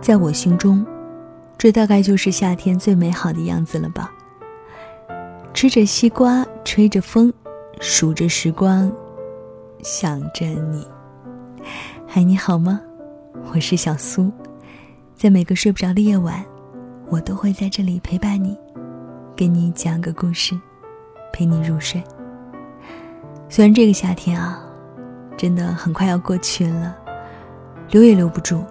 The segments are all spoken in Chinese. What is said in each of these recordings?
在我心中，这大概就是夏天最美好的样子了吧。吃着西瓜，吹着风，数着时光，想着你。嗨，你好吗？我是小苏，在每个睡不着的夜晚，我都会在这里陪伴你，给你讲个故事，陪你入睡。虽然这个夏天啊，真的很快要过去了，留也留不住，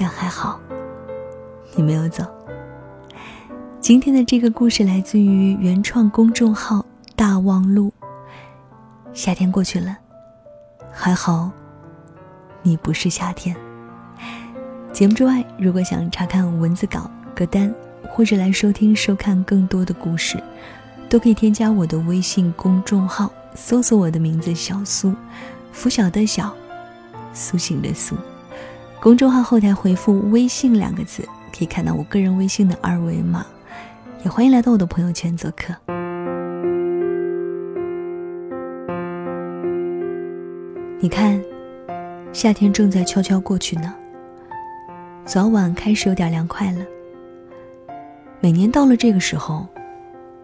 但还好，你没有走。今天的这个故事来自于原创公众号“大望路”。夏天过去了，还好，你不是夏天。节目之外，如果想查看文字稿、歌单，或者来收听、收看更多的故事，都可以添加我的微信公众号，搜索我的名字“小苏”，拂晓的小，苏醒的苏。公众号后台回复“微信”两个字，可以看到我个人微信的二维码。也欢迎来到我的朋友圈做客。你看，夏天正在悄悄过去呢。早晚开始有点凉快了。每年到了这个时候，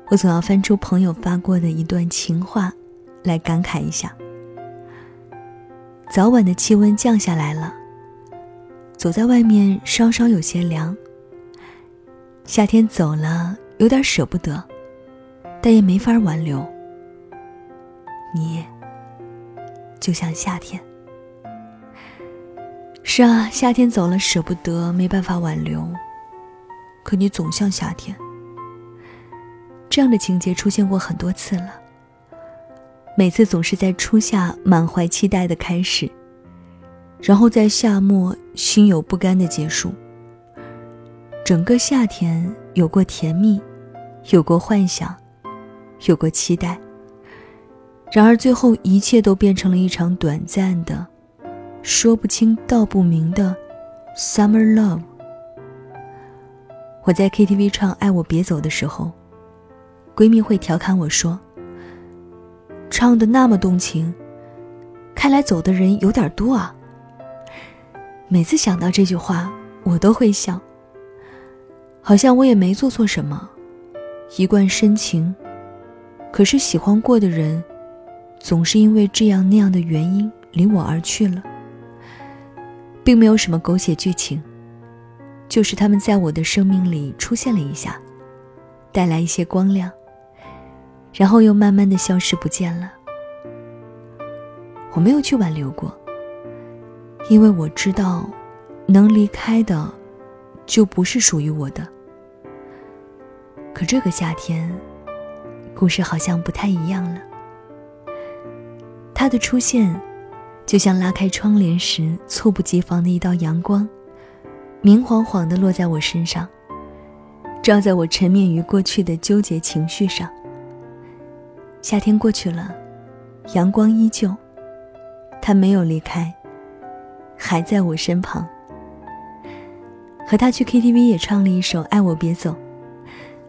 我总要翻出朋友发过的一段情话，来感慨一下。早晚的气温降下来了，走在外面稍稍有些凉。夏天走了。有点舍不得，但也没法挽留。你，就像夏天。是啊，夏天走了，舍不得，没办法挽留。可你总像夏天。这样的情节出现过很多次了。每次总是在初夏满怀期待的开始，然后在夏末心有不甘的结束。整个夏天有过甜蜜，有过幻想，有过期待。然而最后一切都变成了一场短暂的、说不清道不明的 summer love。我在 KTV 唱《爱我别走》的时候，闺蜜会调侃我说：“唱的那么动情，看来走的人有点多啊。”每次想到这句话，我都会笑。好像我也没做错什么，一贯深情，可是喜欢过的人，总是因为这样那样的原因离我而去了，并没有什么狗血剧情，就是他们在我的生命里出现了一下，带来一些光亮，然后又慢慢的消失不见了。我没有去挽留过，因为我知道，能离开的，就不是属于我的。可这个夏天，故事好像不太一样了。他的出现，就像拉开窗帘时猝不及防的一道阳光，明晃晃的落在我身上，照在我沉湎于过去的纠结情绪上。夏天过去了，阳光依旧，他没有离开，还在我身旁。和他去 KTV 也唱了一首《爱我别走》。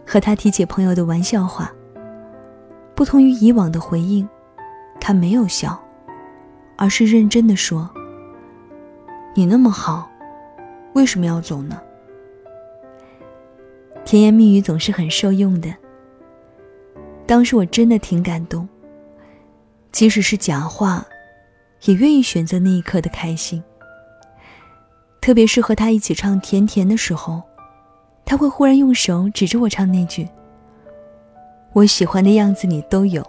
和他提起朋友的玩笑话，不同于以往的回应，他没有笑，而是认真的说：“你那么好，为什么要走呢？”甜言蜜语总是很受用的。当时我真的挺感动，即使是假话，也愿意选择那一刻的开心。特别是和他一起唱《甜甜》的时候。他会忽然用手指着我唱那句：“我喜欢的样子你都有。”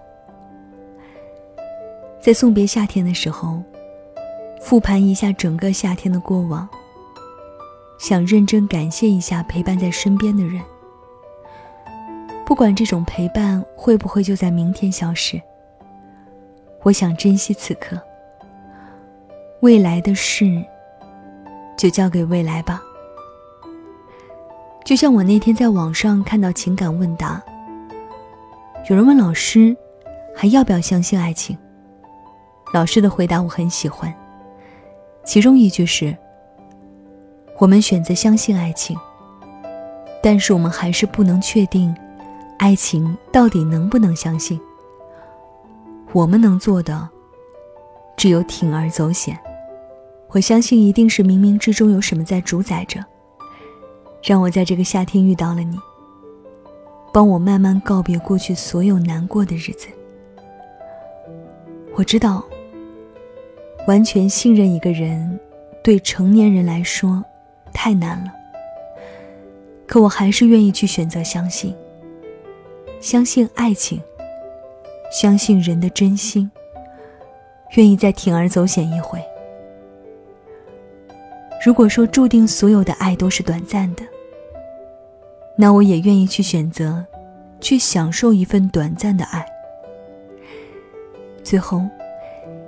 在送别夏天的时候，复盘一下整个夏天的过往，想认真感谢一下陪伴在身边的人。不管这种陪伴会不会就在明天消失，我想珍惜此刻。未来的事，就交给未来吧。就像我那天在网上看到情感问答，有人问老师，还要不要相信爱情？老师的回答我很喜欢，其中一句是：我们选择相信爱情，但是我们还是不能确定，爱情到底能不能相信。我们能做的，只有铤而走险，我相信一定是冥冥之中有什么在主宰着，让我在这个夏天遇到了你，帮我慢慢告别过去所有难过的日子。我知道，完全信任一个人，对成年人来说太难了。可我还是愿意去选择相信，相信爱情，相信人的真心，愿意再铤而走险一回。如果说注定所有的爱都是短暂的，那我也愿意去选择，去享受一份短暂的爱。最后，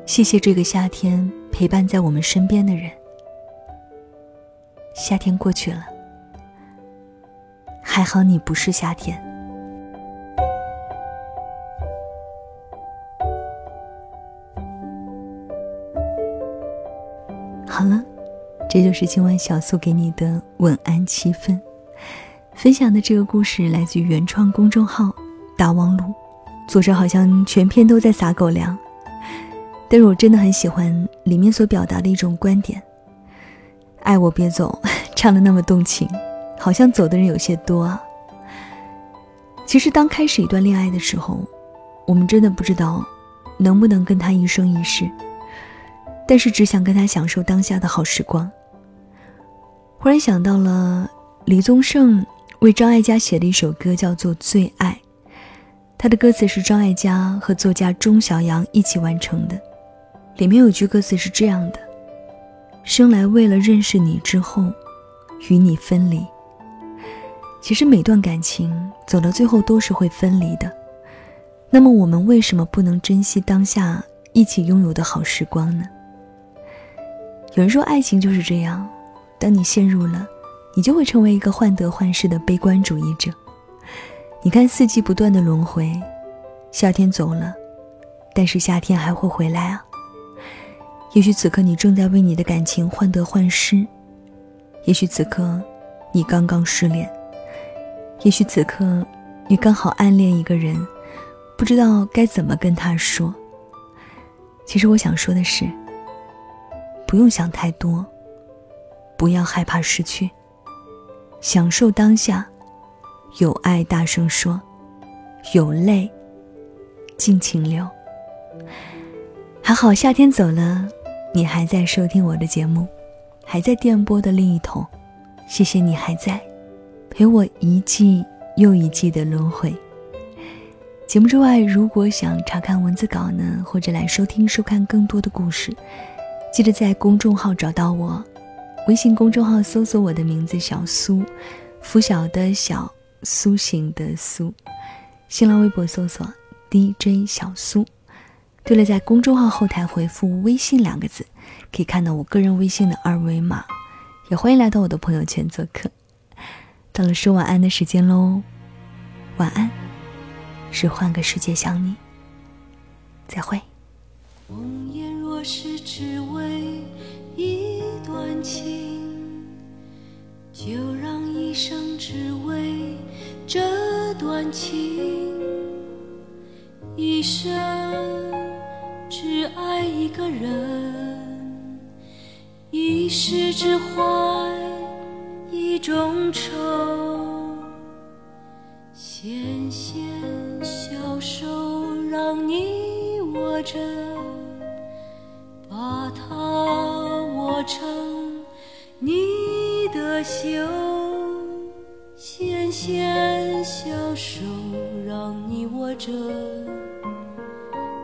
谢谢这个夏天陪伴在我们身边的人。夏天过去了，还好你不是夏天。好了，这就是今晚小苏给你的晚安七分。分享的这个故事来自于原创公众号“大望路”。作者好像全篇都在撒狗粮，但是我真的很喜欢里面所表达的一种观点。爱我别走，唱的那么动情，好像走的人有些多啊。其实当开始一段恋爱的时候，我们真的不知道能不能跟他一生一世，但是只想跟他享受当下的好时光。忽然想到了李宗盛为张艾嘉写的一首歌，叫做《最爱》。他的歌词是张艾嘉和作家钟晓阳一起完成的，里面有句歌词是这样的：“生来为了认识你之后，与你分离。”其实每段感情走到最后都是会分离的，那么我们为什么不能珍惜当下一起拥有的好时光呢？有人说爱情就是这样，当你陷入了，你就会成为一个患得患失的悲观主义者。你看四季不断的轮回，夏天走了，但是夏天还会回来啊。也许此刻你正在为你的感情患得患失，也许此刻你刚刚失恋，也许此刻你刚好暗恋一个人，不知道该怎么跟他说。其实我想说的是，不用想太多，不要害怕失去，享受当下。有爱大声说，有泪尽情流。还好夏天走了，你还在收听我的节目，还在电波的另一头。谢谢你还在陪我一季又一季的轮回。节目之外，如果想查看文字稿呢，或者来收听收看更多的故事，记得在公众号找到我，微信公众号搜索我的名字小苏，拂晓的小。苏醒的苏，新浪微博搜索 DJ 小苏。对了，在公众号后台回复“微信”两个字，可以看到我个人微信的二维码。也欢迎来到我的朋友圈做客。到了说晚安的时间喽，晚安，是换个世界想你。再会。是只为一段情，就让一生只为。这段情，一生只爱一个人，一世只怀一种愁。纤纤小手让你握着，把它握成你的袖。纤纤小手让你握着，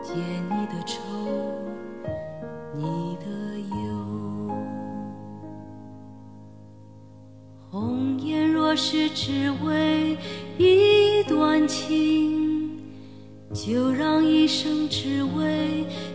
解你的愁，你的忧。红颜若是只为一段情，就让一生只为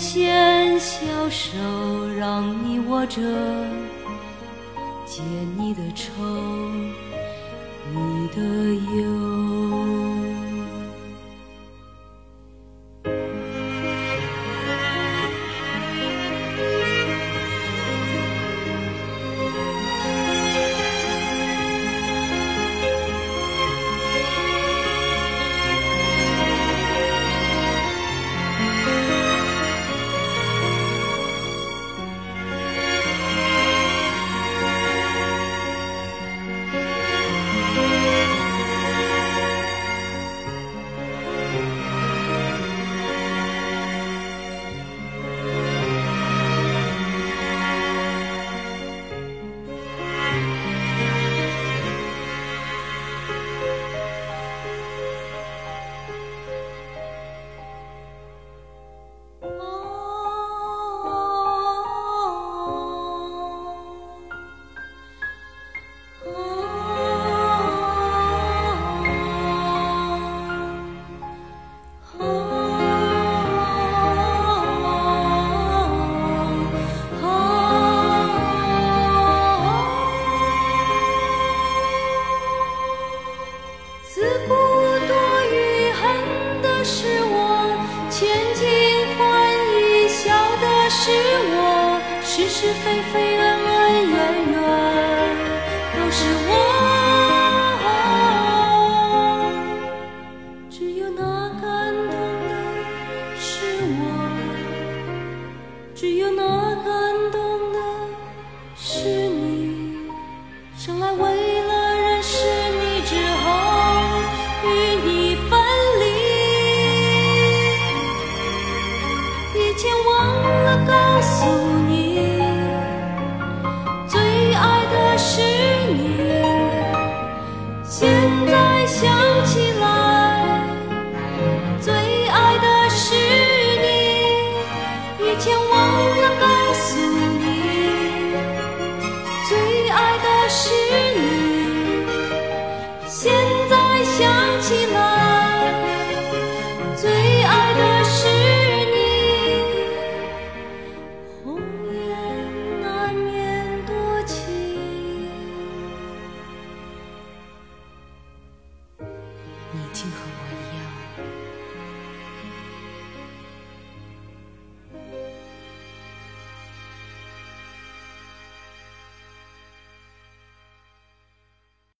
纤小手让你握着，解你的愁，你的忧。